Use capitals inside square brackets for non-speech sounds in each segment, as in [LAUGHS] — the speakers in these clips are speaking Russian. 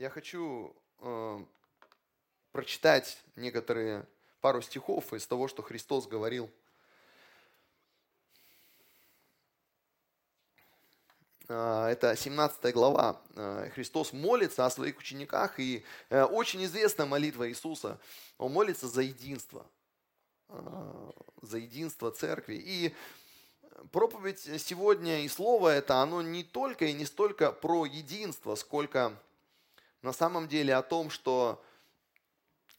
Я хочу э, прочитать некоторые пару стихов из того, что Христос говорил. Э, это 17 глава. Э, Христос молится о своих учениках, и э, очень известная молитва Иисуса. Он молится за единство, за единство церкви. И проповедь сегодня и слово это, оно не только и не столько про единство, сколько на самом деле о том, что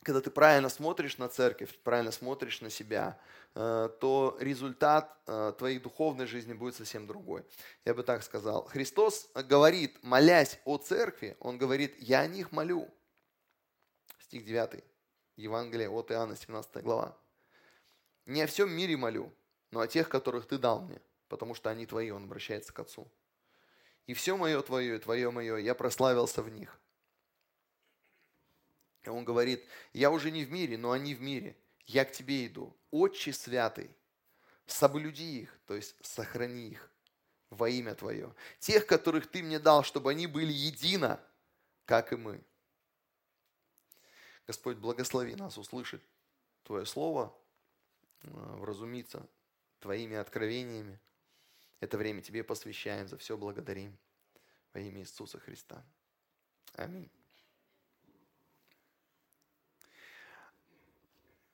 когда ты правильно смотришь на церковь, правильно смотришь на себя, э, то результат э, твоей духовной жизни будет совсем другой. Я бы так сказал. Христос говорит, молясь о церкви, Он говорит, я о них молю. Стих 9, Евангелие от Иоанна, 17 глава. Не о всем мире молю, но о тех, которых ты дал мне, потому что они твои, Он обращается к Отцу. И все мое твое, и твое мое, я прославился в них. И он говорит, я уже не в мире, но они в мире. Я к тебе иду. Отче святый, соблюди их, то есть сохрани их во имя Твое. Тех, которых Ты мне дал, чтобы они были едино, как и мы. Господь, благослови нас услышать Твое Слово, э, вразумиться Твоими откровениями. Это время Тебе посвящаем, за все благодарим. Во имя Иисуса Христа. Аминь.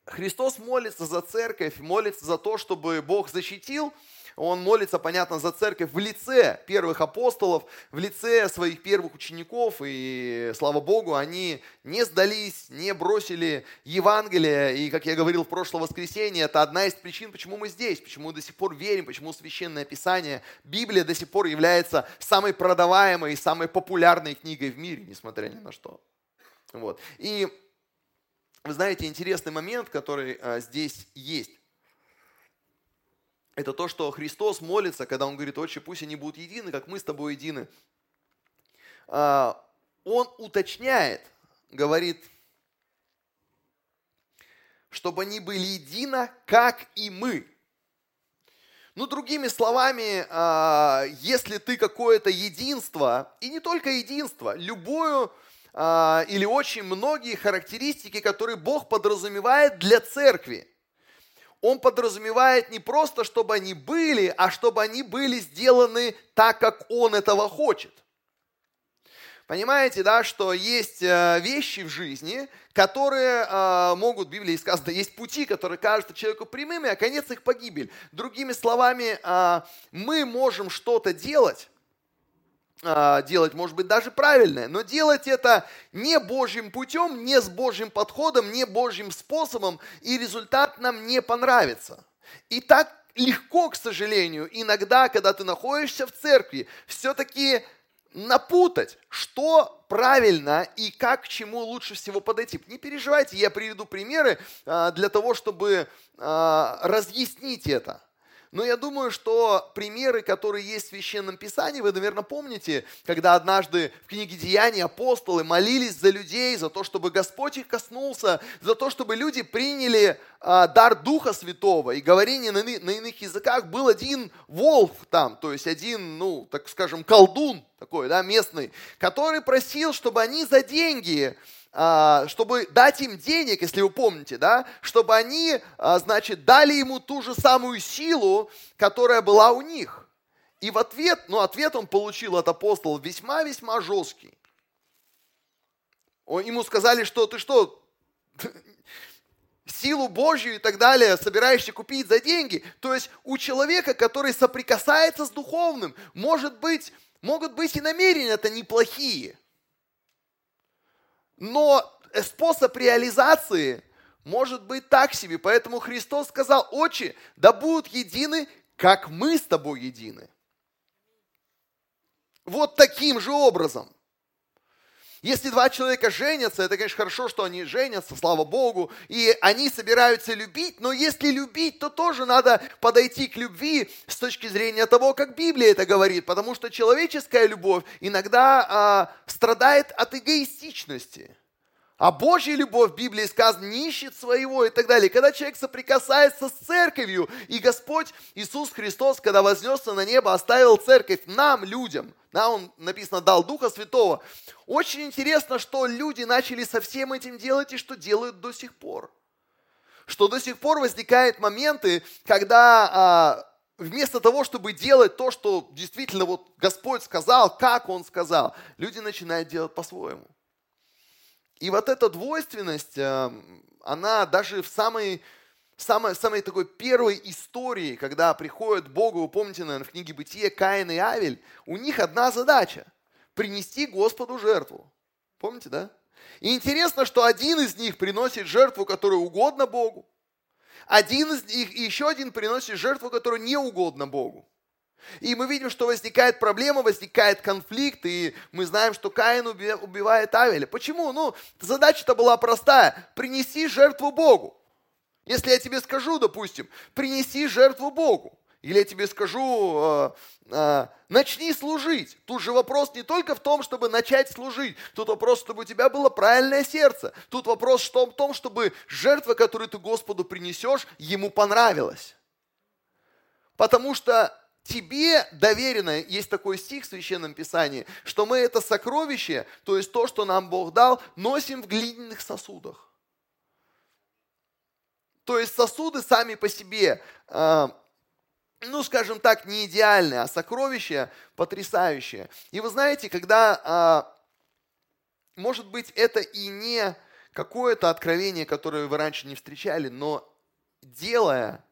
Христос молится за церковь, молится за то, чтобы Бог защитил. Он молится, понятно, за церковь в лице первых апостолов, в лице своих первых учеников. И, слава Богу, они не сдались, не бросили Евангелие. И, как я говорил в прошлое воскресенье, это одна из причин, почему мы здесь, почему мы до сих пор верим, почему Священное Писание, Библия до сих пор является самой продаваемой и самой популярной книгой в мире, несмотря ни на что. Вот. И вы знаете, интересный момент, который а, здесь есть. Это то, что Христос молится, когда Он говорит, «Отче, пусть они будут едины, как мы с тобой едины». А, он уточняет, говорит, чтобы они были едино, как и мы. Ну, другими словами, а, если ты какое-то единство, и не только единство, любую а, или очень многие характеристики, которые Бог подразумевает для церкви. Он подразумевает не просто, чтобы они были, а чтобы они были сделаны так, как Он этого хочет. Понимаете, да, что есть э, вещи в жизни, которые э, могут, в Библии сказано, есть пути, которые кажутся человеку прямыми, а конец их погибель. Другими словами, э, мы можем что-то делать, делать, может быть, даже правильное, но делать это не Божьим путем, не с Божьим подходом, не Божьим способом, и результат нам не понравится. И так легко, к сожалению, иногда, когда ты находишься в церкви, все-таки напутать, что правильно и как к чему лучше всего подойти. Не переживайте, я приведу примеры а, для того, чтобы а, разъяснить это. Но я думаю, что примеры, которые есть в Священном Писании, вы, наверное, помните, когда однажды в книге Деяний апостолы молились за людей, за то, чтобы Господь их коснулся, за то, чтобы люди приняли а, дар Духа Святого. И говорение на, на иных языках был один волк там, то есть один, ну, так скажем, колдун такой, да, местный, который просил, чтобы они за деньги чтобы дать им денег, если вы помните, да, чтобы они, а, значит, дали ему ту же самую силу, которая была у них. И в ответ, ну, ответ он получил от апостола весьма-весьма жесткий. Ему сказали, что ты что, [LAUGHS] силу Божью и так далее собираешься купить за деньги. То есть у человека, который соприкасается с духовным, может быть, могут быть и намерения это неплохие – но способ реализации может быть так себе. Поэтому Христос сказал, отче, да будут едины, как мы с тобой едины. Вот таким же образом. Если два человека женятся, это, конечно, хорошо, что они женятся, слава Богу, и они собираются любить, но если любить, то тоже надо подойти к любви с точки зрения того, как Библия это говорит, потому что человеческая любовь иногда а, страдает от эгоистичности, А Божья любовь в Библии сказано не ищет своего и так далее. Когда человек соприкасается с церковью, и Господь Иисус Христос, когда вознесся на небо, оставил церковь нам, людям, да, Он, написано, дал Духа Святого. Очень интересно, что люди начали со всем этим делать и что делают до сих пор. Что до сих пор возникают моменты, когда а, вместо того, чтобы делать то, что действительно вот Господь сказал, как Он сказал, люди начинают делать по-своему. И вот эта двойственность, эм, она даже в самой, самой, самой такой первой истории, когда приходят Богу, вы помните, наверное, в книге Бытия Каин и Авель, у них одна задача – принести Господу жертву. Помните, да? И интересно, что один из них приносит жертву, которая угодна Богу, один из них, и еще один приносит жертву, которая не угодна Богу. И мы видим, что возникает проблема, возникает конфликт, и мы знаем, что Каин убивает Авеля. Почему? Ну, задача-то была простая. Принеси жертву Богу. Если я тебе скажу, допустим, принеси жертву Богу, или я тебе скажу, э, э, начни служить. Тут же вопрос не только в том, чтобы начать служить. Тут вопрос, чтобы у тебя было правильное сердце. Тут вопрос в том, чтобы жертва, которую ты Господу принесешь, ему понравилась. Потому что тебе доверено, есть такой стих в Священном Писании, что мы это сокровище, то есть то, что нам Бог дал, носим в глиняных сосудах. То есть сосуды сами по себе, э, ну, скажем так, не идеальные, а сокровища потрясающие. И вы знаете, когда, э, может быть, это и не какое-то откровение, которое вы раньше не встречали, но делая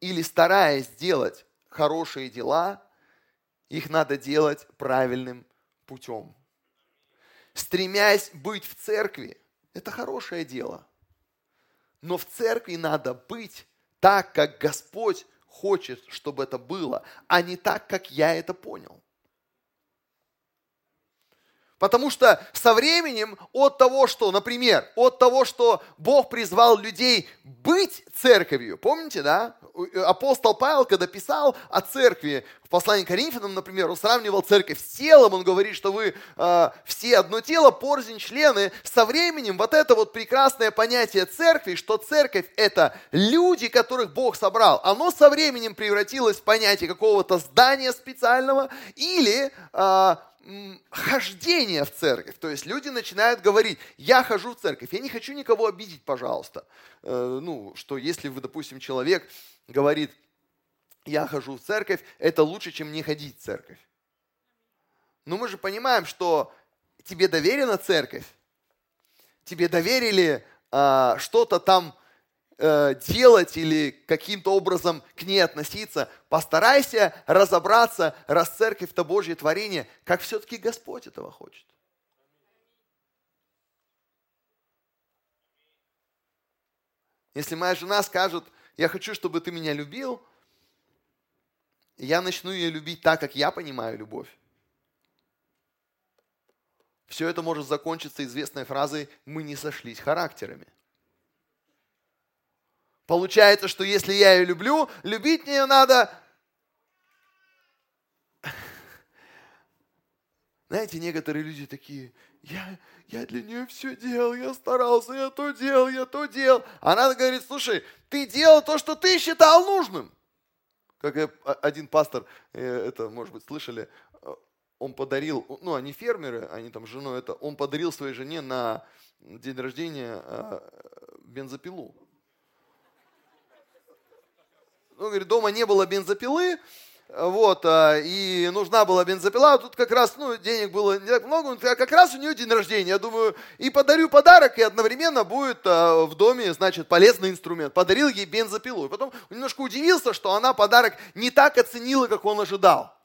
или стараясь сделать хорошие дела, их надо делать правильным путем. Стремясь быть в церкви, это хорошее дело. Но в церкви надо быть так, как Господь хочет, чтобы это было, а не так, как я это понял. Потому что со временем от того, что, например, от того, что Бог призвал людей быть церковью, помните, да? Апостол Павел, когда писал о церкви в послании к Коринфянам, например, он сравнивал церковь с телом, он говорит, что вы э, все одно тело, порзень, члены. Со временем вот это вот прекрасное понятие церкви, что церковь это люди, которых Бог собрал, оно со временем превратилось в понятие какого-то здания специального или э, хождение в церковь. То есть люди начинают говорить, я хожу в церковь, я не хочу никого обидеть, пожалуйста. Э, ну, что если вы, допустим, человек говорит, я хожу в церковь, это лучше, чем не ходить в церковь. Но мы же понимаем, что тебе доверена церковь, тебе доверили а, что-то там Э, делать или каким-то образом к ней относиться, постарайся разобраться, раз церковь это Божье творение, как все-таки Господь этого хочет. Если моя жена скажет, я хочу, чтобы ты меня любил, я начну ее любить так, как я понимаю любовь. Все это может закончиться известной фразой «мы не сошлись характерами». Получается, что если я ее люблю, любить мне надо... Знаете, некоторые люди такие, я, я для нее все делал, я старался, я то делал, я то делал. Она говорит, слушай, ты делал то, что ты считал нужным. Как один пастор, э, это, может быть, слышали, э, он подарил, ну, они фермеры, они там с женой это, он подарил своей жене на день рождения э, бензопилу ну, говорит, дома не было бензопилы, вот, а, и нужна была бензопила, тут как раз, ну, денег было не так много, а как раз у нее день рождения, я думаю, и подарю подарок, и одновременно будет а, в доме, значит, полезный инструмент. Подарил ей бензопилу, и потом немножко удивился, что она подарок не так оценила, как он ожидал.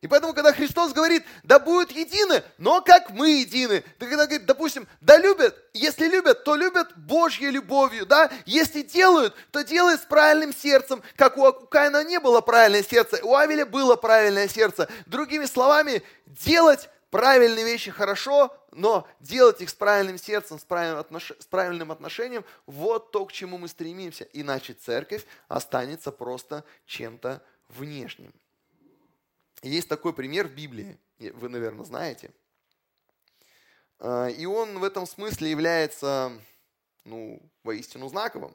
И поэтому, когда Христос говорит, да будут едины, но как мы едины, ты когда говорит, допустим, да любят, если любят, то любят Божьей любовью, да, если делают, то делают с правильным сердцем, как у Каина не было правильное сердце, у Авеля было правильное сердце. Другими словами, делать правильные вещи хорошо, но делать их с правильным сердцем, с правильным, отнош... с правильным отношением, вот то, к чему мы стремимся. Иначе церковь останется просто чем-то внешним. Есть такой пример в Библии, вы, наверное, знаете. А, и он в этом смысле является, ну, воистину знаковым.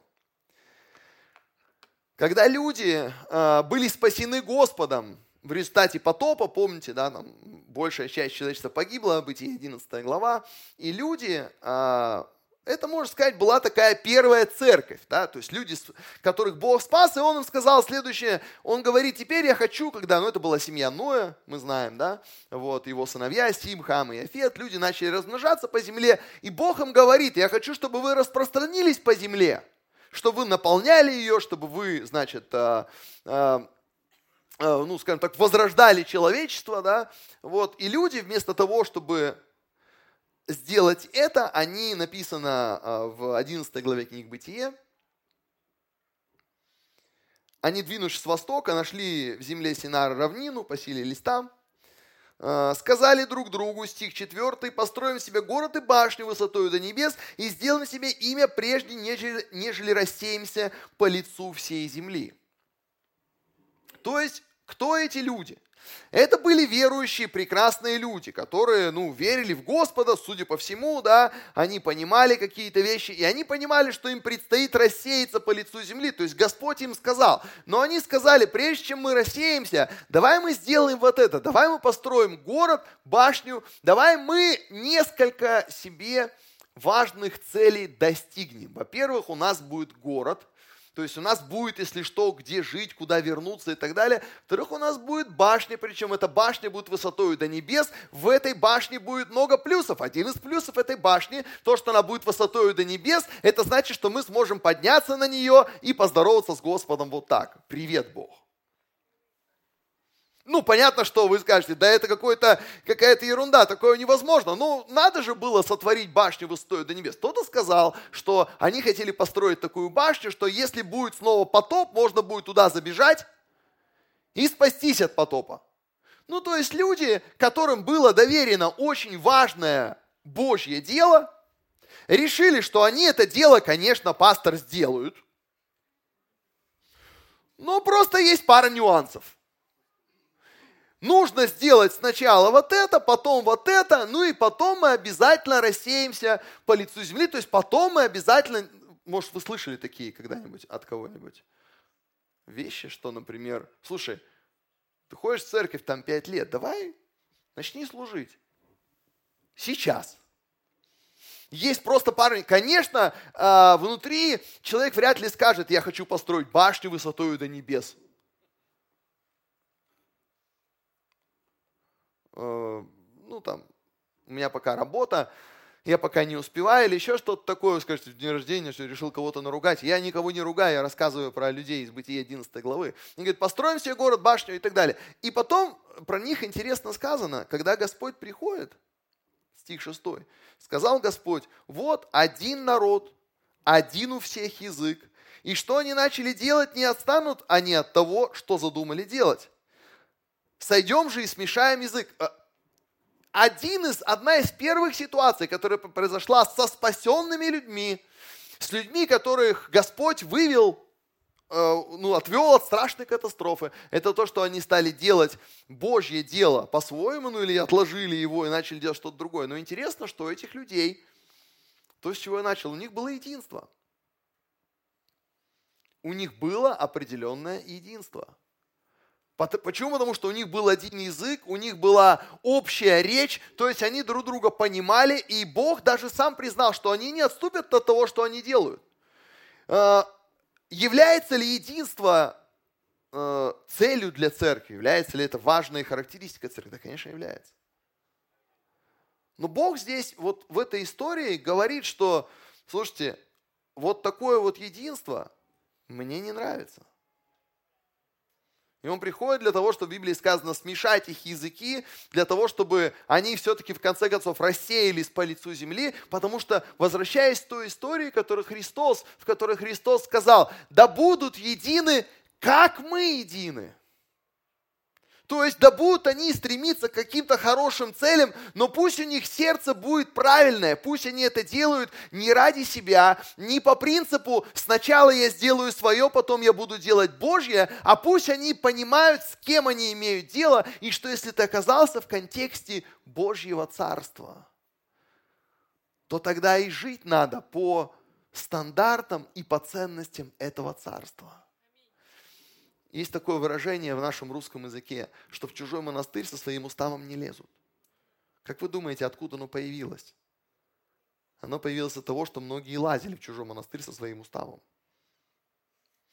Когда люди а, были спасены Господом в результате потопа, помните, да, там большая часть человечества погибла, Бытие 11 глава, и люди а, это, можно сказать, была такая первая церковь, да, то есть люди, которых Бог спас, и Он им сказал следующее, Он говорит, теперь я хочу, когда, ну это была семья Ноя, мы знаем, да, вот, его сыновья Сим, Хам и Афет, люди начали размножаться по земле, и Бог им говорит, я хочу, чтобы вы распространились по земле, чтобы вы наполняли ее, чтобы вы, значит, а, а, а, ну, скажем так, возрождали человечество, да, вот, и люди вместо того, чтобы сделать это, они написано а, в 11 главе книг Бытие. Они, двинувшись с востока, нашли в земле Синара равнину, поселились там. Сказали друг другу, стих 4, построим себе город и башню высотою до небес и сделаем себе имя прежде, нежели, нежели рассеемся по лицу всей земли. То есть, кто эти люди? Это были верующие, прекрасные люди, которые, ну, верили в Господа, судя по всему, да, они понимали какие-то вещи, и они понимали, что им предстоит рассеяться по лицу земли, то есть Господь им сказал, но они сказали, прежде чем мы рассеемся, давай мы сделаем вот это, давай мы построим город, башню, давай мы несколько себе важных целей достигнем. Во-первых, у нас будет город – то есть у нас будет, если что, где жить, куда вернуться и так далее. Во-вторых, у нас будет башня, причем эта башня будет высотой до небес. В этой башне будет много плюсов. Один из плюсов этой башни, то, что она будет высотой до небес, это значит, что мы сможем подняться на нее и поздороваться с Господом вот так. Привет, Бог. Ну, понятно, что вы скажете, да это какой-то, какая-то ерунда, такое невозможно. Ну, надо же было сотворить башню высотою до небес. Кто-то сказал, что они хотели построить такую башню, что если будет снова потоп, можно будет туда забежать и спастись от потопа. Ну, то есть люди, которым было доверено очень важное Божье дело, решили, что они это дело, конечно, пастор сделают. Но просто есть пара нюансов нужно сделать сначала вот это, потом вот это, ну и потом мы обязательно рассеемся по лицу земли, то есть потом мы обязательно, может, вы слышали такие когда-нибудь от кого-нибудь вещи, что, например, слушай, ты ходишь в церковь там пять лет, давай начни служить. Сейчас. Есть просто парни. Конечно, а, внутри человек вряд ли скажет, я хочу построить башню высотой до небес. Ну там, у меня пока работа, я пока не успеваю, или еще что-то такое, скажете, в день рождения, что решил кого-то наругать. Я никого не ругаю, я рассказываю про людей из Бытия 11 главы. Они говорят, построим себе город, башню и так далее. И потом про них интересно сказано, когда Господь приходит, стих 6, сказал Господь, вот один народ, один у всех язык, и что они начали делать, не отстанут они от того, что задумали делать. Сойдем же и смешаем язык. Э, один из, одна из первых ситуаций, которая произошла со спасенными людьми, с людьми, которых Господь вывел, э, ну, отвел от страшной катастрофы, это то, что они стали делать Божье дело по-своему, ну или отложили его и начали делать что-то другое. Но интересно, что этих людей, то, с чего я начал, у них было единство. У них было определенное единство. Почему? Потому что у них был один язык, у них была общая речь, то есть они друг друга понимали, и Бог даже сам признал, что они не отступят от того, что они делают. А, является ли единство а, целью для церкви? Является ли это важной характеристикой церкви? Да, конечно, является. Но Бог здесь, вот в этой истории говорит, что, слушайте, вот такое вот единство мне не нравится. И он приходит для того, чтобы в Библии сказано смешать их языки, для того, чтобы они все-таки в конце концов рассеялись по лицу земли, потому что, возвращаясь к той истории, которую Христос, в которой Христос сказал, да будут едины, как мы едины. То есть, да будут они стремиться к каким-то хорошим целям, но пусть у них сердце будет правильное, пусть они это делают не ради себя, не по принципу «сначала я сделаю свое, потом я буду делать Божье», а пусть они понимают, с кем они имеют дело, и что если ты оказался в контексте Божьего Царства, то тогда и жить надо по стандартам и по ценностям этого царства. Есть такое выражение в нашем русском языке, что в чужой монастырь со своим уставом не лезут. Как вы думаете, откуда оно появилось? Оно появилось от того, что многие лазили в чужой монастырь со своим уставом.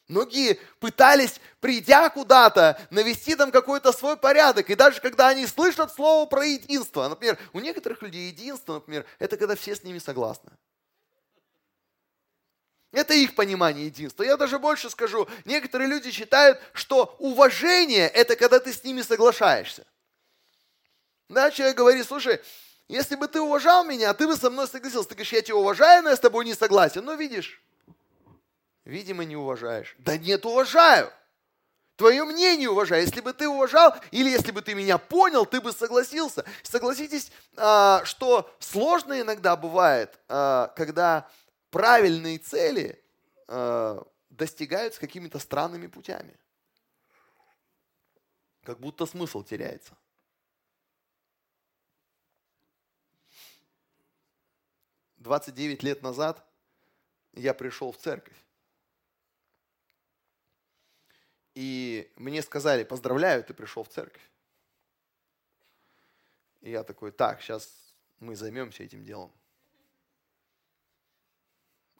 Многие пытались, придя куда-то, навести там какой-то свой порядок. И даже когда они слышат слово про единство, например, у некоторых людей единство, например, это когда все с ними согласны. Это их понимание единства. Я даже больше скажу, некоторые люди считают, что уважение – это когда ты с ними соглашаешься. Да, человек говорит, слушай, если бы ты уважал меня, ты бы со мной согласился. Ты говоришь, я тебя уважаю, но я с тобой не согласен. Ну, видишь, видимо, не уважаешь. Да нет, уважаю. Твое мнение уважаю. Если бы ты уважал, или если бы ты меня понял, ты бы согласился. Согласитесь, а, что сложно иногда бывает, а, когда правильные цели а, достигаются какими-то странными путями. Как будто смысл теряется. 29 лет назад я пришел в церковь. И мне сказали, поздравляю, ты пришел в церковь. И я такой, так, сейчас мы займемся этим делом.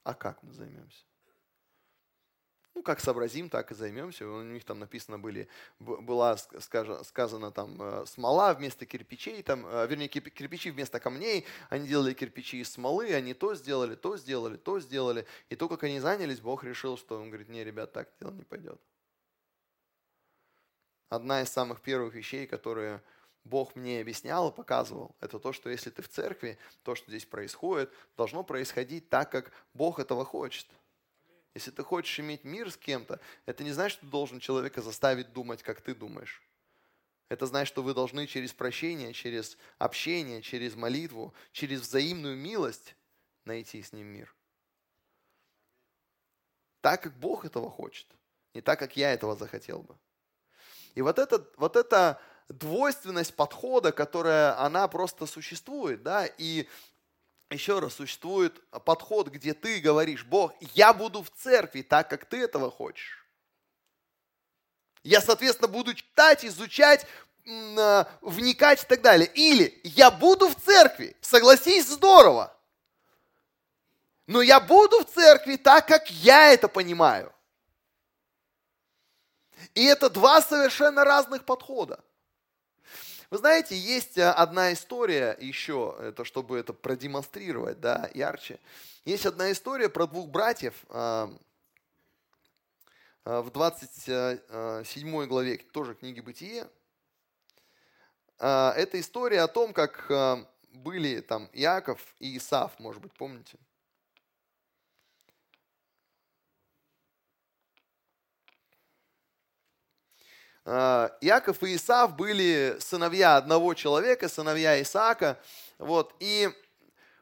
А как мы займемся? Ну, как сообразим, так и займемся. У них там написано были, была сказано там э, смола вместо кирпичей, там, э, вернее, кирпичи вместо камней. Они делали кирпичи из смолы, они то сделали, то сделали, то сделали. И то, как они занялись, Бог решил, что он говорит, не, ребят, так дело не пойдет. Одна из самых первых вещей, которые Бог мне объяснял и показывал, это то, что если ты в церкви, то, что здесь происходит, должно происходить так, как Бог этого хочет. Если ты хочешь иметь мир с кем-то, это не значит, что ты должен человека заставить думать, как ты думаешь. Это значит, что вы должны через прощение, через общение, через молитву, через взаимную милость найти с ним мир. Так, как Бог этого хочет, не так, как я этого захотел бы. И вот, это, вот эта двойственность подхода, которая, она просто существует, да, и еще раз, существует подход, где ты говоришь, Бог, я буду в церкви так, как ты этого хочешь. Я, соответственно, буду читать, изучать, а, вникать и так далее. Или я буду в церкви, согласись, здорово. Но я буду в церкви так, как я это понимаю. И это два совершенно разных подхода. Вы знаете, есть э, одна история еще, это чтобы это продемонстрировать, да, ярче. Есть одна история про двух братьев а, в 27 главе тоже книги «Бытие». А, это история о том, как были там Иаков и Исав, может быть, помните? Иаков и Исав были сыновья одного человека, сыновья Исаака. Вот. И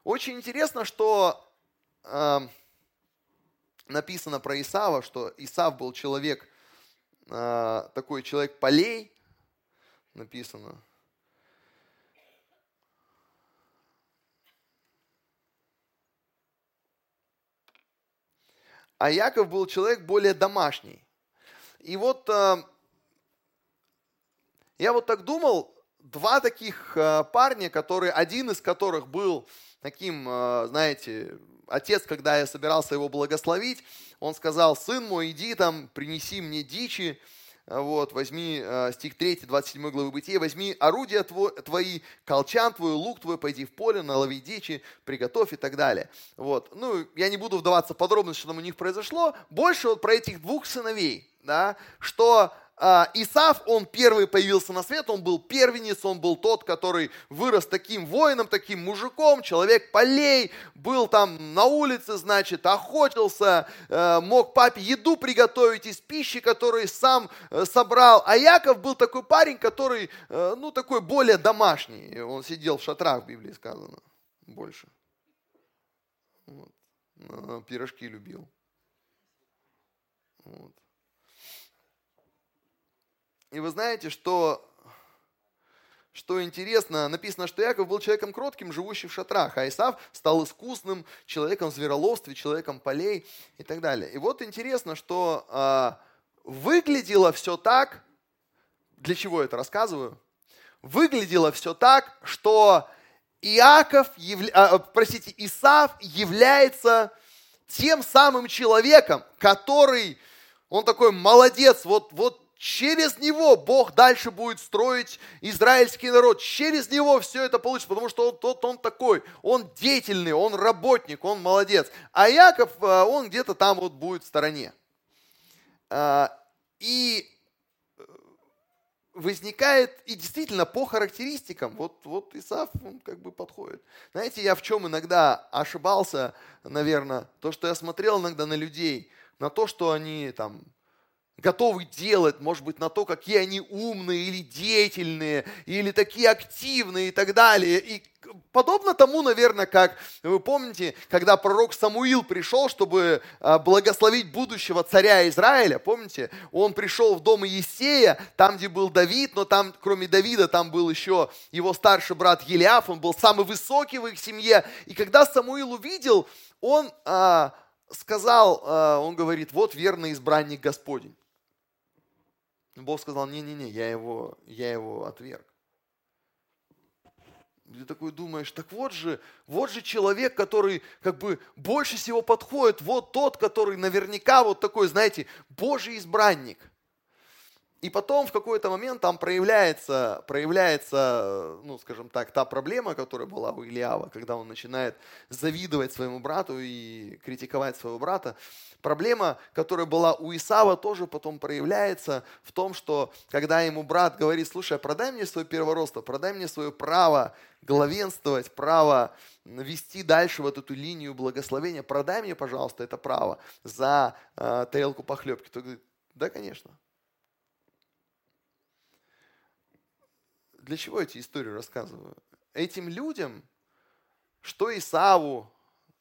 очень интересно, что э, написано про Исава, что Исав был человек, э, такой человек полей, написано. А Яков был человек более домашний. И вот э, я вот так думал, два таких э, парня, которые, один из которых был таким, э, знаете, отец, когда я собирался его благословить, он сказал, сын мой, иди там, принеси мне дичи, вот, возьми э, стих 3, 27 главы Бытия, возьми орудия твои, колчан твой, лук твой, пойди в поле, налови дичи, приготовь и так далее. Вот. Ну, я не буду вдаваться в подробности, что там у них произошло. Больше вот про этих двух сыновей, да, что Исав, он первый появился на свет, он был первенец, он был тот, который вырос таким воином, таким мужиком, человек полей, был там на улице, значит, охотился, э, мог папе еду приготовить из пищи, которую сам э, собрал. А Яков был такой парень, который, э, ну, такой более домашний. Он сидел в шатрах, в Библии сказано, больше. Вот. Пирожки любил. Вот. И вы знаете, что, что интересно, написано, что Яков был человеком кротким, живущим в шатрах, а Исав стал искусным человеком в звероловстве, человеком полей и так далее. И вот интересно, что э, выглядело все так, для чего это рассказываю? Выглядело все так, что Иаков, явля... а, простите, Исав является тем самым человеком, который, он такой молодец, вот, вот через него Бог дальше будет строить израильский народ. Через него все это получится, потому что он, тот, он такой, он деятельный, он работник, он молодец. А Яков, э, он где-то там вот будет в стороне. А, и э, возникает, и действительно по характеристикам, вот, вот Исаф, он как бы подходит. Знаете, я в чем иногда ошибался, наверное, то, что я смотрел иногда на людей, на то, что они там готовы делать, может быть, на то, какие они умные или деятельные, или такие активные и так далее. И подобно тому, наверное, как вы помните, когда пророк Самуил пришел, чтобы а, благословить будущего царя Израиля, помните, он пришел в дом Есея, там, где был Давид, но там, кроме Давида, там был еще его старший брат Елиаф, он был самый высокий в их семье. И когда Самуил увидел, он а, сказал, а, он говорит, вот верный избранник Господень. Бог сказал, не-не-не, я его, я его отверг. Ты такой думаешь, так вот же, вот же человек, который как бы больше всего подходит, вот тот, который наверняка вот такой, знаете, Божий избранник – и потом в какой-то момент там проявляется, проявляется, ну, скажем так, та проблема, которая была у Илиава, когда он начинает завидовать своему брату и критиковать своего брата. Проблема, которая была у Исава, тоже потом проявляется в том, что когда ему брат говорит, слушай, а продай мне свое первородство, продай мне свое право главенствовать, право вести дальше вот эту линию благословения, продай мне, пожалуйста, это право за э, тарелку похлебки. То говорит, да, конечно. Для чего эти истории рассказываю? Этим людям, что Исаву,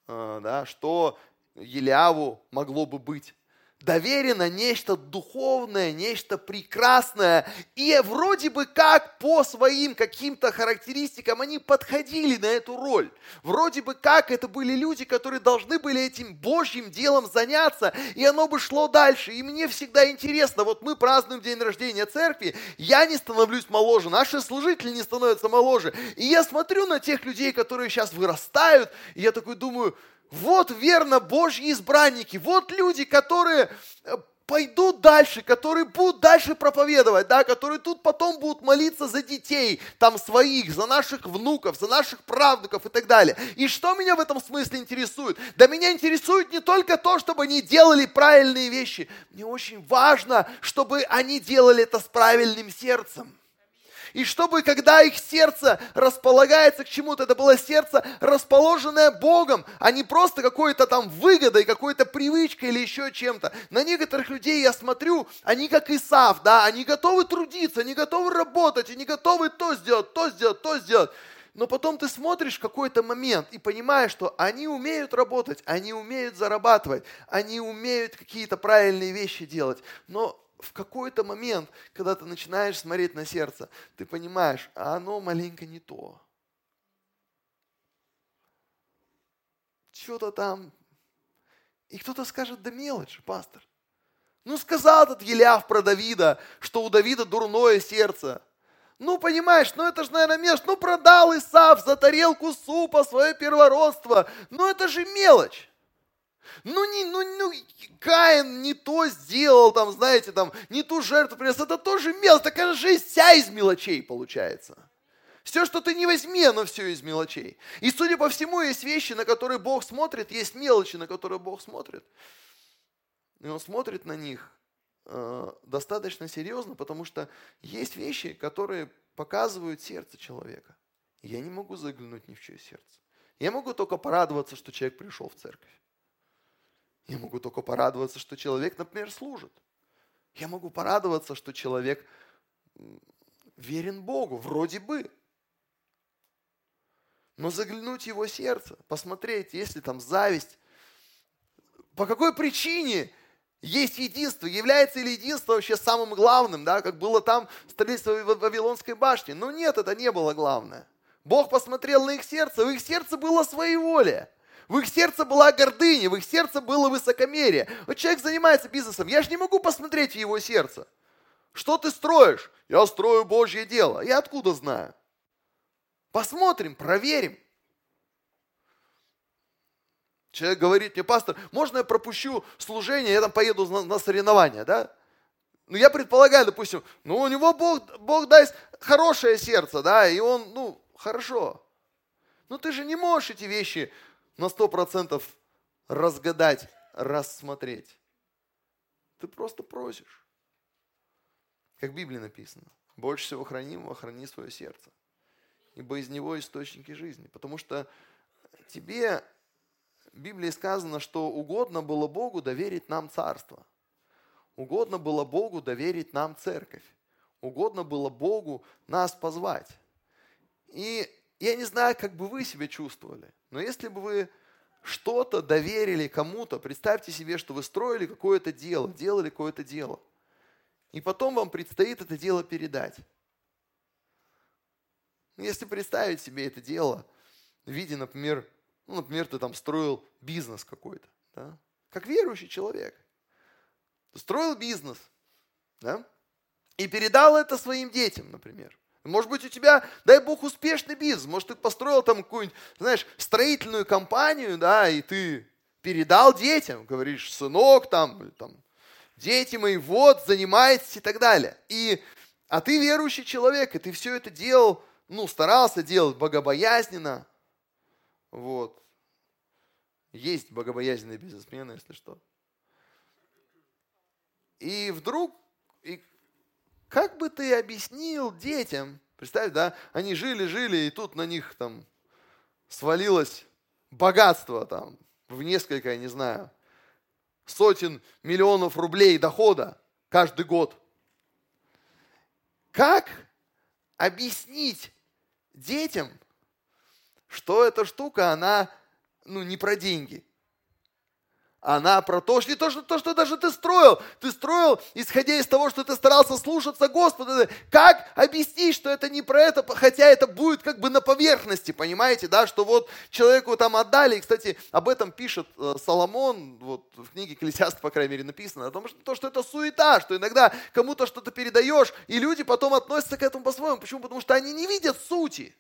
э, да, что Еляву могло бы быть доверено нечто духовное, нечто прекрасное. И вроде бы как по своим каким-то характеристикам они подходили на эту роль. Вроде бы как это были люди, которые должны были этим Божьим делом заняться, и оно бы шло дальше. И мне всегда интересно, вот мы празднуем день рождения церкви, я не становлюсь моложе, наши служители не становятся моложе. И я смотрю на тех людей, которые сейчас вырастают, и я такой думаю, вот верно Божьи избранники, вот люди, которые э, пойдут дальше, которые будут дальше проповедовать, да, которые тут потом будут молиться за детей, там своих, за наших внуков, за наших правнуков и так далее. И что меня в этом смысле интересует? Да меня интересует не только то, чтобы они делали правильные вещи. Мне очень важно, чтобы они делали это с правильным сердцем. И чтобы, когда их сердце располагается к чему-то, это было сердце, расположенное Богом, а не просто какой-то там выгодой, какой-то привычкой или еще чем-то. На некоторых людей я смотрю, они как Исав, да, они готовы трудиться, они готовы работать, они готовы то сделать, то сделать, то сделать. Но потом ты смотришь какой-то момент и понимаешь, что они умеют работать, они умеют зарабатывать, они умеют какие-то правильные вещи делать. Но в какой-то момент, когда ты начинаешь смотреть на сердце, ты понимаешь, а оно маленько не то. Что-то там. И кто-то скажет, да мелочь, пастор. Ну, сказал этот Еляв про Давида, что у Давида дурное сердце. Ну, понимаешь, ну это же, наверное, мелочь. Ну, продал Исав за тарелку супа свое первородство. Ну, это же мелочь. Ну, не, ну, ну, Каин не то сделал, там, знаете, там, не ту жертву принес. Это тоже мелочь. Такая жизнь вся из мелочей получается. Все, что ты не возьми, оно все из мелочей. И, судя по всему, есть вещи, на которые Бог смотрит, есть мелочи, на которые Бог смотрит. И Он смотрит на них э, достаточно серьезно, потому что есть вещи, которые показывают сердце человека. Я не могу заглянуть ни в чье сердце. Я могу только порадоваться, что человек пришел в церковь. Я могу только порадоваться, что человек, например, служит. Я могу порадоваться, что человек верен Богу, вроде бы. Но заглянуть в его сердце, посмотреть, есть ли там зависть, по какой причине есть единство. Является ли единство вообще самым главным, да, как было там в строительстве Вавилонской башни? Но нет, это не было главное. Бог посмотрел на их сердце, в их сердце было своеволие. В их сердце была гордыня, в их сердце было высокомерие. Вот человек занимается бизнесом, я же не могу посмотреть в его сердце. Что ты строишь? Я строю Божье дело. Я откуда знаю? Посмотрим, проверим. Человек говорит мне, пастор, можно я пропущу служение, я там поеду на, на соревнования, да? Ну, я предполагаю, допустим, ну, у него Бог, Бог даст хорошее сердце, да, и он, ну, хорошо. Но ты же не можешь эти вещи на сто процентов разгадать, рассмотреть. Ты просто просишь. Как в Библии написано. Больше всего хранимого храни свое сердце. Ибо из него источники жизни. Потому что тебе в Библии сказано, что угодно было Богу доверить нам царство. Угодно было Богу доверить нам церковь. Угодно было Богу нас позвать. И я не знаю, как бы вы себя чувствовали, но если бы вы что-то доверили кому-то, представьте себе, что вы строили какое-то дело, делали какое-то дело, и потом вам предстоит это дело передать. Если представить себе это дело в виде, например, ну, например, ты там строил бизнес какой-то, да? как верующий человек. Ты строил бизнес, да? и передал это своим детям, например. Может быть, у тебя, дай бог, успешный бизнес. Может, ты построил там какую-нибудь, знаешь, строительную компанию, да, и ты передал детям, говоришь, сынок, там, там, дети мои, вот, занимайтесь и так далее. И, а ты верующий человек, и ты все это делал, ну, старался делать богобоязненно, вот. Есть богобоязненные бизнесмены, если что. И вдруг, и как бы ты объяснил детям, представь, да, они жили-жили, и тут на них там свалилось богатство там в несколько, я не знаю, сотен миллионов рублей дохода каждый год. Как объяснить детям, что эта штука, она ну, не про деньги, она про то, что не то, что, то, что даже ты строил. Ты строил, исходя из того, что ты старался слушаться Господа. Как объяснить, что это не про это, хотя это будет как бы на поверхности, понимаете, да, что вот человеку там отдали. И, кстати, об этом пишет э, Соломон, вот в книге Экклесиаст, по крайней мере, написано, о том, что, то, что это суета, что иногда кому-то что-то передаешь, и люди потом относятся к этому по-своему. Почему? Потому что они не видят сути.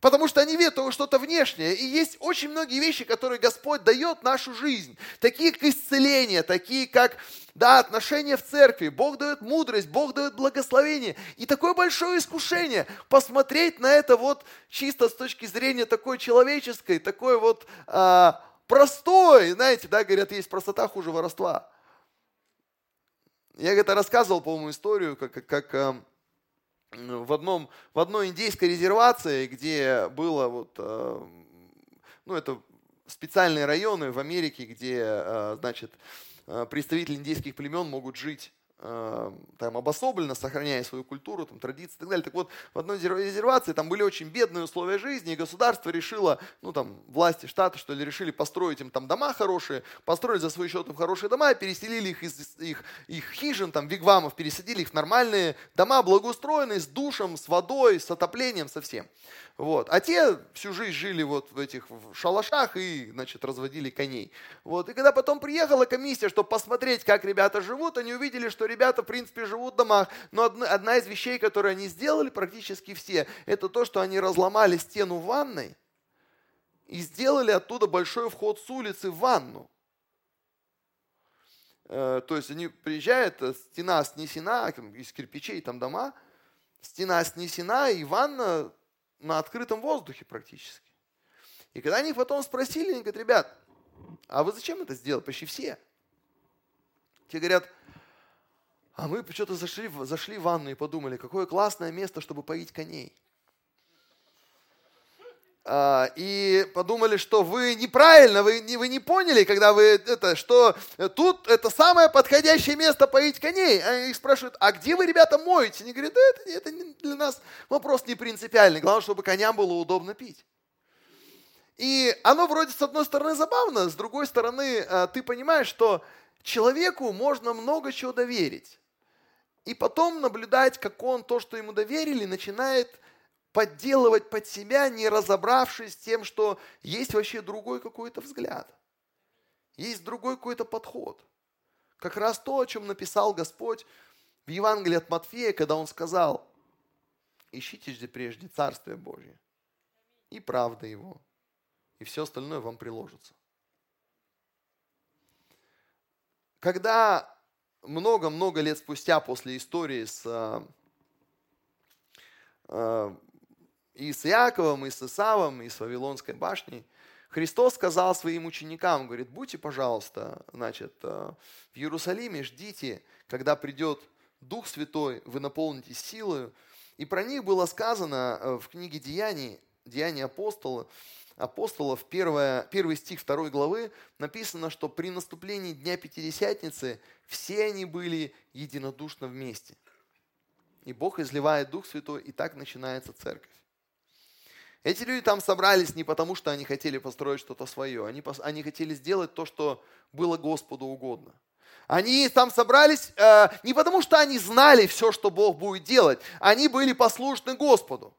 Потому что они видят что-то внешнее. И есть очень многие вещи, которые Господь дает нашу жизнь. Такие как исцеление, такие как да, отношения в церкви. Бог дает мудрость, Бог дает благословение. И такое большое искушение посмотреть на это вот чисто с точки зрения такой человеческой, такой вот а, простой. Знаете, да, говорят, есть простота хуже воровства. Я это рассказывал, по-моему, историю, как, как, как в, одном, в одной индейской резервации, где было вот, э, ну это специальные районы в Америке, где, э, значит, э, представители индейских племен могут жить там, обособленно, сохраняя свою культуру, там, традиции и так далее. Так вот, в одной резервации там были очень бедные условия жизни, и государство решило, ну там, власти штата, что ли, решили построить им там дома хорошие, построили за свой счет им хорошие дома, переселили их из их, их хижин, там, вигвамов, пересадили их в нормальные дома, благоустроенные, с душем, с водой, с отоплением, со всем. Вот. А те всю жизнь жили вот в этих шалашах и, значит, разводили коней. Вот. И когда потом приехала комиссия, чтобы посмотреть, как ребята живут, они увидели, что ребята, в принципе, живут в домах. Но одна, из вещей, которые они сделали, практически все, это то, что они разломали стену ванной и сделали оттуда большой вход с улицы в ванну. Э, то есть они приезжают, э, стена снесена, из кирпичей там дома, стена снесена, и ванна на открытом воздухе практически. И когда они потом спросили, они говорят, ребят, а вы зачем это сделали? Почти все. Те говорят, а мы что-то зашли, зашли в ванну и подумали, какое классное место, чтобы поить коней. А, и подумали, что вы неправильно, вы не, вы не поняли, когда вы это, что тут это самое подходящее место поить коней. Они их спрашивают, а где вы, ребята, моете? Они говорят, да, это, это для нас вопрос не принципиальный. Главное, чтобы коням было удобно пить. И оно вроде с одной стороны забавно, с другой стороны а, ты понимаешь, что человеку можно много чего доверить. И потом наблюдать, как он то, что ему доверили, начинает подделывать под себя, не разобравшись с тем, что есть вообще другой какой-то взгляд. Есть другой какой-то подход. Как раз то, о чем написал Господь в Евангелии от Матфея, когда Он сказал, ищите же прежде Царствие Божье и правда Его, и все остальное вам приложится. Когда много-много лет спустя после истории с, э, э, и с Иаковом, и с Исавом, и с Вавилонской башней, Христос сказал своим ученикам, говорит, будьте, пожалуйста, значит, э, в Иерусалиме, ждите, когда придет Дух Святой, вы наполнитесь силой. И про них было сказано в книге Деяний, Деяния апостола, апостолов, первое, первый стих второй главы, написано, что при наступлении Дня Пятидесятницы все они были единодушно вместе. И Бог изливает Дух Святой, и так начинается церковь. Эти люди там собрались не потому, что они хотели построить что-то свое, они, они хотели сделать то, что было Господу угодно. Они там собрались э, не потому, что они знали все, что Бог будет делать, они были послушны Господу.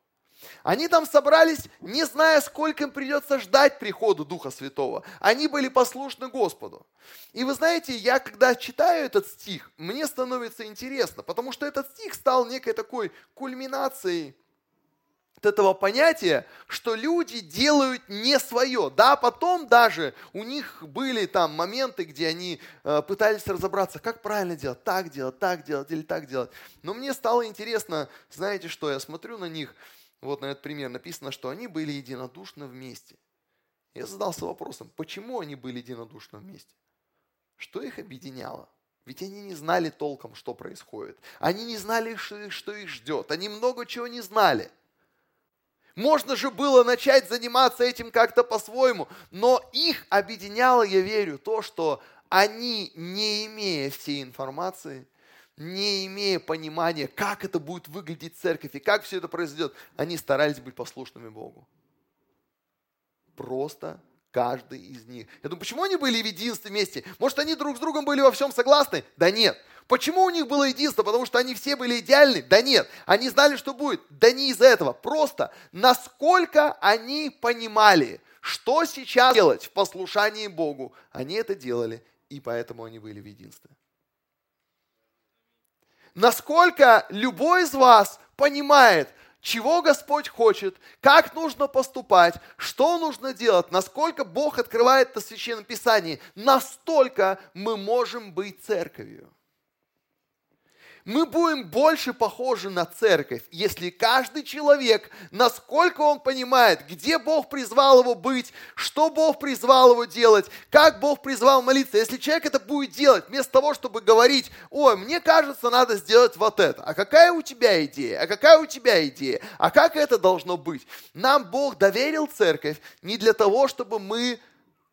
Они там собрались, не зная, сколько им придется ждать прихода Духа Святого. Они были послушны Господу. И вы знаете, я когда читаю этот стих, мне становится интересно, потому что этот стих стал некой такой кульминацией этого понятия, что люди делают не свое. Да, потом даже у них были там моменты, где они э, пытались разобраться, как правильно делать, так делать, так делать или так делать. Но мне стало интересно, знаете что, я смотрю на них, вот на этот пример написано, что они были единодушны вместе. Я задался вопросом, почему они были единодушны вместе? Что их объединяло? Ведь они не знали толком, что происходит. Они не знали, что их ждет. Они много чего не знали. Можно же было начать заниматься этим как-то по-своему, но их объединяло, я верю, то, что они, не имея всей информации, не имея понимания, как это будет выглядеть церковь и как все это произойдет, они старались быть послушными Богу. Просто каждый из них. Я думаю, почему они были в единстве вместе? Может, они друг с другом были во всем согласны? Да нет. Почему у них было единство? Потому что они все были идеальны? Да нет. Они знали, что будет? Да не из-за этого. Просто насколько они понимали, что сейчас делать в послушании Богу, они это делали, и поэтому они были в единстве насколько любой из вас понимает, чего Господь хочет, как нужно поступать, что нужно делать, насколько Бог открывает это в Священном Писании, настолько мы можем быть церковью мы будем больше похожи на церковь, если каждый человек, насколько он понимает, где Бог призвал его быть, что Бог призвал его делать, как Бог призвал молиться. Если человек это будет делать, вместо того, чтобы говорить, ой, мне кажется, надо сделать вот это. А какая у тебя идея? А какая у тебя идея? А как это должно быть? Нам Бог доверил церковь не для того, чтобы мы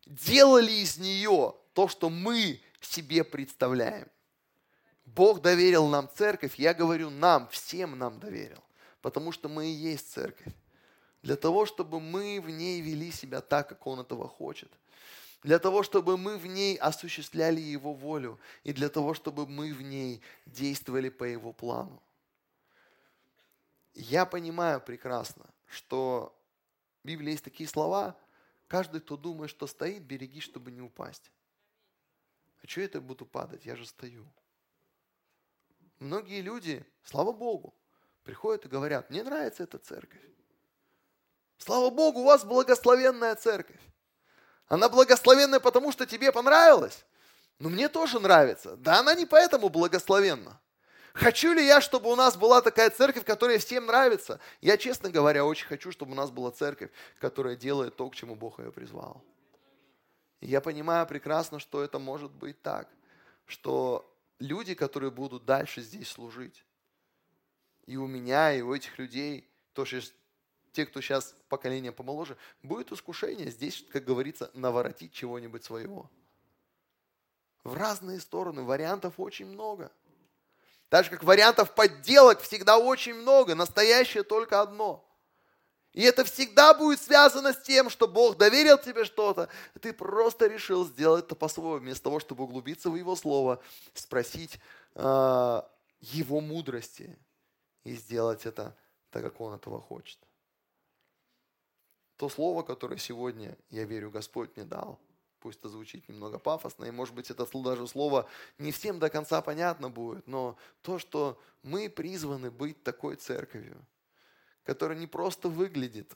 делали из нее то, что мы себе представляем. Бог доверил нам церковь, я говорю нам, всем нам доверил, потому что мы и есть церковь. Для того, чтобы мы в ней вели себя так, как Он этого хочет. Для того, чтобы мы в ней осуществляли Его волю. И для того, чтобы мы в ней действовали по Его плану. Я понимаю прекрасно, что в Библии есть такие слова, каждый, кто думает, что стоит, береги, чтобы не упасть. А что я так буду падать? Я же стою многие люди, слава Богу, приходят и говорят, мне нравится эта церковь. Слава Богу, у вас благословенная церковь. Она благословенная, потому что тебе понравилось. Но мне тоже нравится. Да она не поэтому благословенна. Хочу ли я, чтобы у нас была такая церковь, которая всем нравится? Я, честно говоря, очень хочу, чтобы у нас была церковь, которая делает то, к чему Бог ее призвал. И я понимаю прекрасно, что это может быть так, что люди, которые будут дальше здесь служить. И у меня, и у этих людей, то, что те, кто сейчас поколение помоложе, будет искушение здесь, как говорится, наворотить чего-нибудь своего. В разные стороны, вариантов очень много. Так же, как вариантов подделок всегда очень много, настоящее только одно. И это всегда будет связано с тем, что Бог доверил тебе что-то. Ты просто решил сделать это по-своему, вместо того, чтобы углубиться в Его Слово, спросить э, Его мудрости и сделать это так, как Он этого хочет. То слово, которое сегодня, я верю, Господь мне дал, пусть это звучит немного пафосно, и может быть это даже слово не всем до конца понятно будет, но то, что мы призваны быть такой церковью, которая не просто выглядит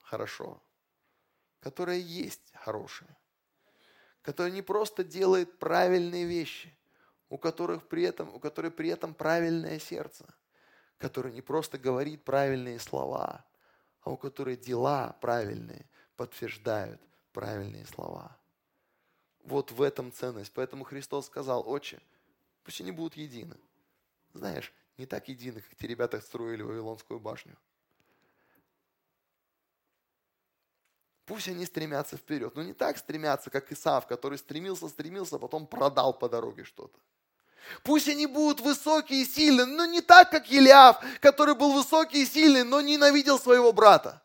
хорошо, которая есть хорошая, которая не просто делает правильные вещи, у которых при этом, у которой при этом правильное сердце, которая не просто говорит правильные слова, а у которой дела правильные подтверждают правильные слова. Вот в этом ценность. Поэтому Христос сказал, отче, пусть они будут едины. Знаешь, не так едины, как те ребята строили Вавилонскую башню. Пусть они стремятся вперед. Но не так стремятся, как Исав, который стремился, стремился, а потом продал по дороге что-то. Пусть они будут высокие и сильные, но не так, как Елиав, который был высокий и сильный, но ненавидел своего брата.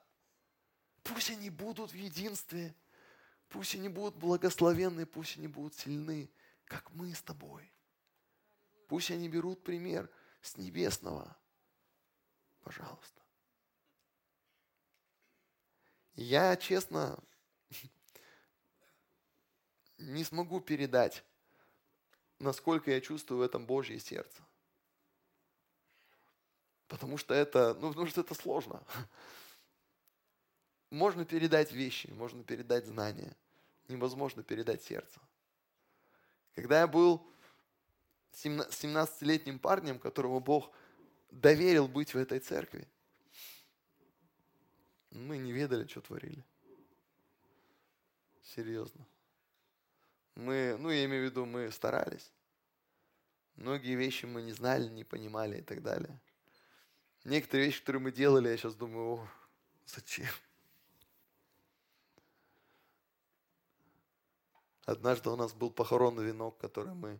Пусть они будут в единстве. Пусть они будут благословенны, пусть они будут сильны, как мы с тобой. Пусть они берут пример с небесного. Пожалуйста. Я, честно, [LAUGHS] не смогу передать насколько я чувствую в этом Божье сердце. Потому что это, ну, потому что это сложно. [LAUGHS] Можно передать вещи, можно передать знания. Невозможно передать сердце. Когда я был 17-летним парнем, которому Бог доверил быть в этой церкви, мы не ведали, что творили. Серьезно. Мы, ну, я имею в виду, мы старались. Многие вещи мы не знали, не понимали и так далее. Некоторые вещи, которые мы делали, я сейчас думаю, о, зачем? Однажды у нас был похоронный венок, который мы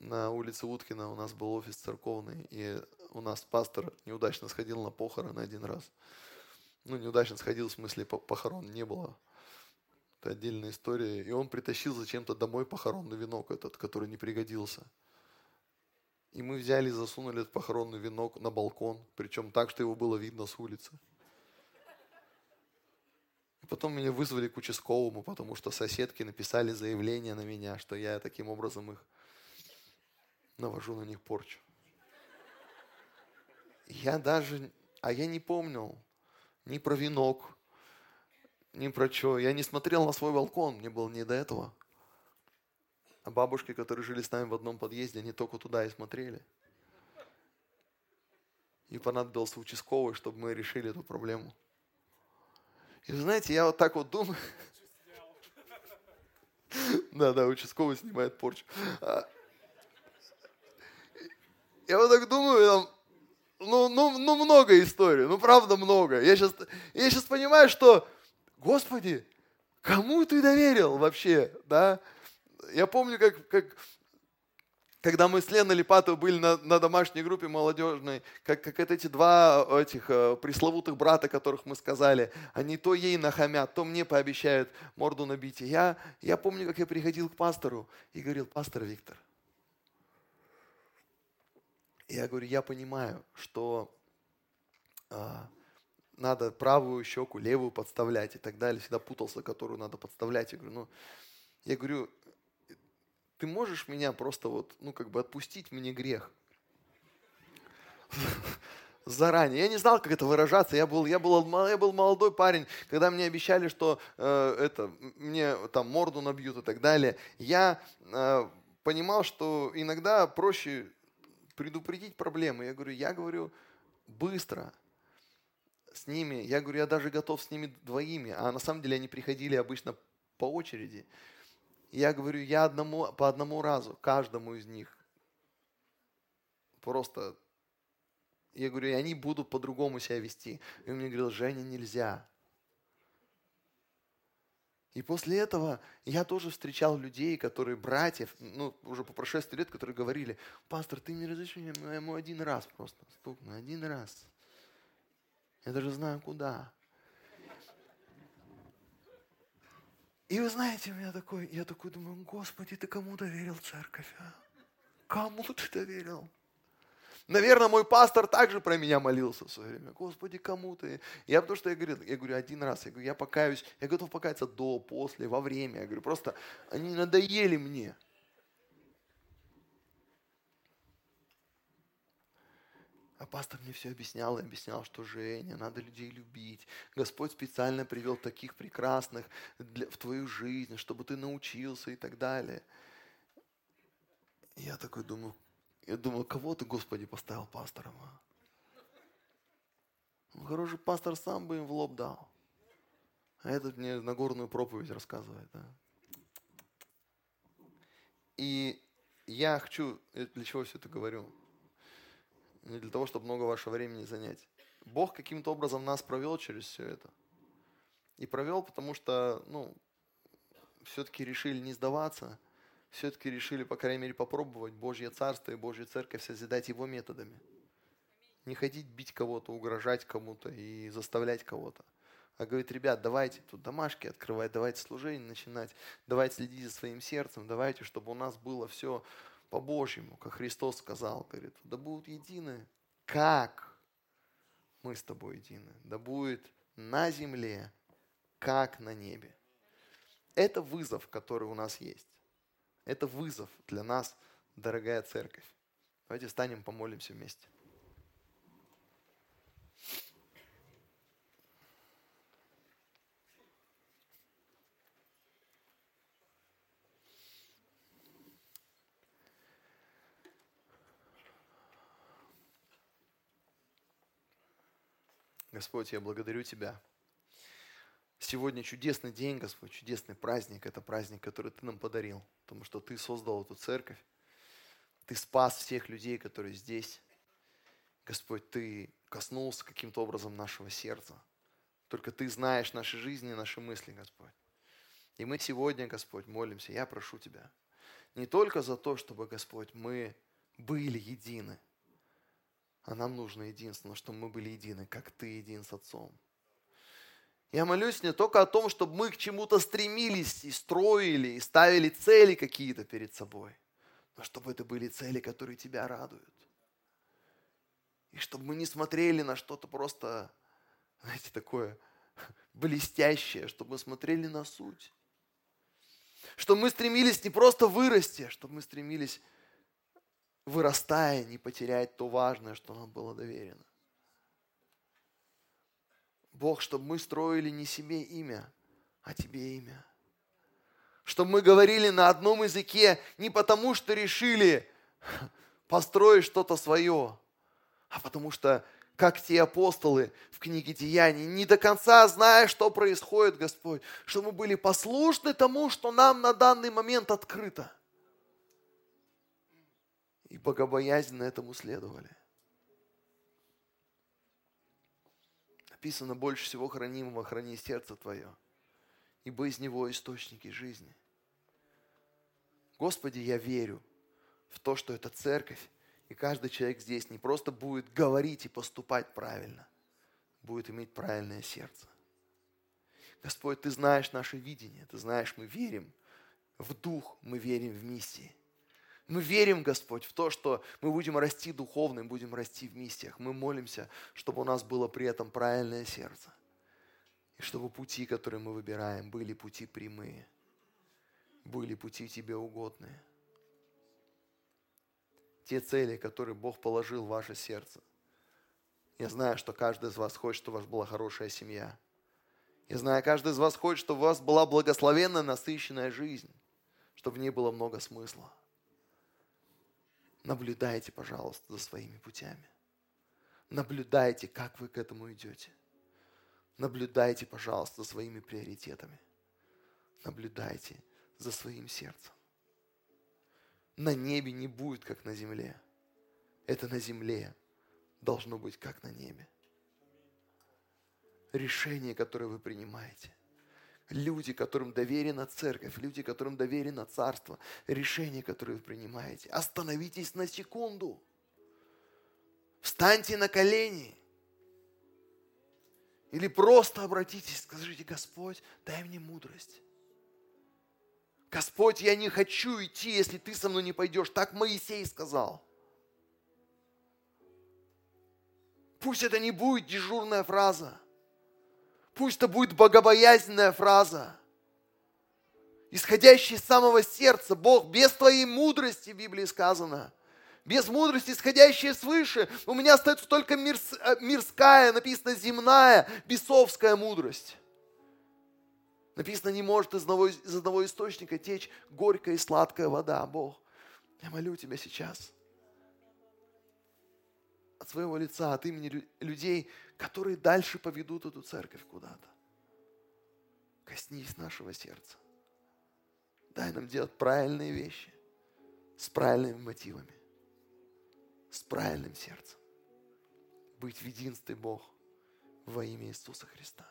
на улице Уткина, у нас был офис церковный, и у нас пастор неудачно сходил на похороны один раз. Ну, неудачно сходил, в смысле похорон не было. Это отдельная история. И он притащил зачем-то домой похоронный венок этот, который не пригодился. И мы взяли и засунули этот похоронный венок на балкон, причем так, что его было видно с улицы. Потом меня вызвали к участковому, потому что соседки написали заявление на меня, что я таким образом их навожу на них порчу. Я даже, а я не помнил ни про венок, ни про что. Я не смотрел на свой балкон, мне было не до этого. А бабушки, которые жили с нами в одном подъезде, они только туда и смотрели. И понадобился участковый, чтобы мы решили эту проблему. И знаете, я вот так вот думаю. [LAUGHS] Да, да, участковый снимает порчу. Я вот так думаю, там, ну, ну, ну много историй, ну правда много. Я сейчас, я сейчас понимаю, что Господи, кому ты доверил вообще, да? Я помню, как, как когда мы с Леной Липатовой были на, на домашней группе молодежной, как, как эти два этих э, пресловутых брата, которых мы сказали, они то ей нахамят, то мне пообещают морду набить. И я, я помню, как я приходил к пастору и говорил, пастор Виктор, я говорю, я понимаю, что а, надо правую щеку, левую подставлять и так далее. Всегда путался, которую надо подставлять. Я говорю, ну, я говорю, ты можешь меня просто вот, ну, как бы отпустить мне грех? Заранее. Я не знал, как это выражаться. Я был, я был, я был молодой парень, когда мне обещали, что э, это, мне там морду набьют и так далее. Я э, понимал, что иногда проще предупредить проблемы. Я говорю, я говорю быстро, с ними, я говорю, я даже готов с ними двоими, а на самом деле они приходили обычно по очереди. Я говорю, я одному, по одному разу, каждому из них. Просто, я говорю, они будут по-другому себя вести. И он мне говорил, Женя, нельзя. И после этого я тоже встречал людей, которые братьев, ну, уже по прошествии лет, которые говорили, пастор, ты не разреши ему один раз просто, стукну, один раз. Я даже знаю, куда. И вы знаете, у меня такой, я такой думаю, Господи, ты кому доверил церковь, а? Кому ты доверил? Наверное, мой пастор также про меня молился в свое время. Господи, кому ты? Я потому что я говорю, я говорю один раз, я говорю, я покаюсь, я готов покаяться до, после, во время. Я говорю, просто они надоели мне. А пастор мне все объяснял и объяснял, что Женя, надо людей любить. Господь специально привел таких прекрасных для, в твою жизнь, чтобы ты научился и так далее. Я такой думаю, я думаю, кого ты, Господи, поставил пастором? А? Ну, хороший пастор сам бы им в лоб дал. А этот мне Нагорную проповедь рассказывает. Да? И я хочу, для чего все это говорю? Не для того, чтобы много вашего времени занять. Бог каким-то образом нас провел через все это. И провел, потому что, ну, все-таки решили не сдаваться, все-таки решили, по крайней мере, попробовать Божье Царство и Божью Церковь созидать Его методами. Не ходить бить кого-то, угрожать кому-то и заставлять кого-то. А говорит, ребят, давайте тут домашки открывать, давайте служение начинать, давайте следить за своим сердцем, давайте, чтобы у нас было все по-божьему, как Христос сказал, говорит, да будут едины, как мы с тобой едины, да будет на земле, как на небе. Это вызов, который у нас есть. Это вызов для нас, дорогая церковь. Давайте встанем, помолимся вместе. Господь, я благодарю Тебя. Сегодня чудесный день, Господь, чудесный праздник. Это праздник, который Ты нам подарил, потому что Ты создал эту церковь. Ты спас всех людей, которые здесь. Господь, Ты коснулся каким-то образом нашего сердца. Только Ты знаешь наши жизни наши мысли, Господь. И мы сегодня, Господь, молимся. Я прошу Тебя. Не только за то, чтобы, Господь, мы были едины, а нам нужно единственное, чтобы мы были едины, как Ты един с Отцом. Я молюсь не только о том, чтобы мы к чему-то стремились и строили, и ставили цели какие-то перед собой, но чтобы это были цели, которые Тебя радуют. И чтобы мы не смотрели на что-то просто, знаете, такое блестящее, чтобы мы смотрели на суть. Чтобы мы стремились не просто вырасти, а чтобы мы стремились вырастая, не потерять то важное, что нам было доверено. Бог, чтобы мы строили не себе имя, а Тебе имя. Чтобы мы говорили на одном языке не потому, что решили построить что-то свое, а потому что, как те апостолы в книге Деяний, не до конца зная, что происходит, Господь, чтобы мы были послушны тому, что нам на данный момент открыто – и богобоязненно этому следовали. Написано, больше всего хранимого храни сердце твое, ибо из него источники жизни. Господи, я верю в то, что эта церковь и каждый человек здесь не просто будет говорить и поступать правильно, будет иметь правильное сердце. Господь, Ты знаешь наше видение, Ты знаешь, мы верим в дух, мы верим в миссии – мы верим, Господь, в то, что мы будем расти духовно, будем расти в миссиях. Мы молимся, чтобы у нас было при этом правильное сердце. И чтобы пути, которые мы выбираем, были пути прямые, были пути тебе угодные. Те цели, которые Бог положил в ваше сердце. Я знаю, что каждый из вас хочет, чтобы у вас была хорошая семья. Я знаю, каждый из вас хочет, чтобы у вас была благословенная, насыщенная жизнь, чтобы в ней было много смысла. Наблюдайте, пожалуйста, за своими путями. Наблюдайте, как вы к этому идете. Наблюдайте, пожалуйста, за своими приоритетами. Наблюдайте за своим сердцем. На небе не будет, как на земле. Это на земле должно быть, как на небе. Решение, которое вы принимаете – люди, которым доверена церковь, люди, которым доверено царство, решения, которые вы принимаете. Остановитесь на секунду. Встаньте на колени. Или просто обратитесь, скажите, Господь, дай мне мудрость. Господь, я не хочу идти, если ты со мной не пойдешь. Так Моисей сказал. Пусть это не будет дежурная фраза. Пусть это будет богобоязненная фраза. Исходящая из самого сердца. Бог, без твоей мудрости, в Библии сказано. Без мудрости, исходящей свыше. У меня остается только мирс, э, мирская, написано земная, бесовская мудрость. Написано, не может из одного, из одного источника течь горькая и сладкая вода. Бог, я молю Тебя сейчас от своего лица, от имени людей, которые дальше поведут эту церковь куда-то. Коснись нашего сердца. Дай нам делать правильные вещи с правильными мотивами, с правильным сердцем. Быть в единстве Бог во имя Иисуса Христа.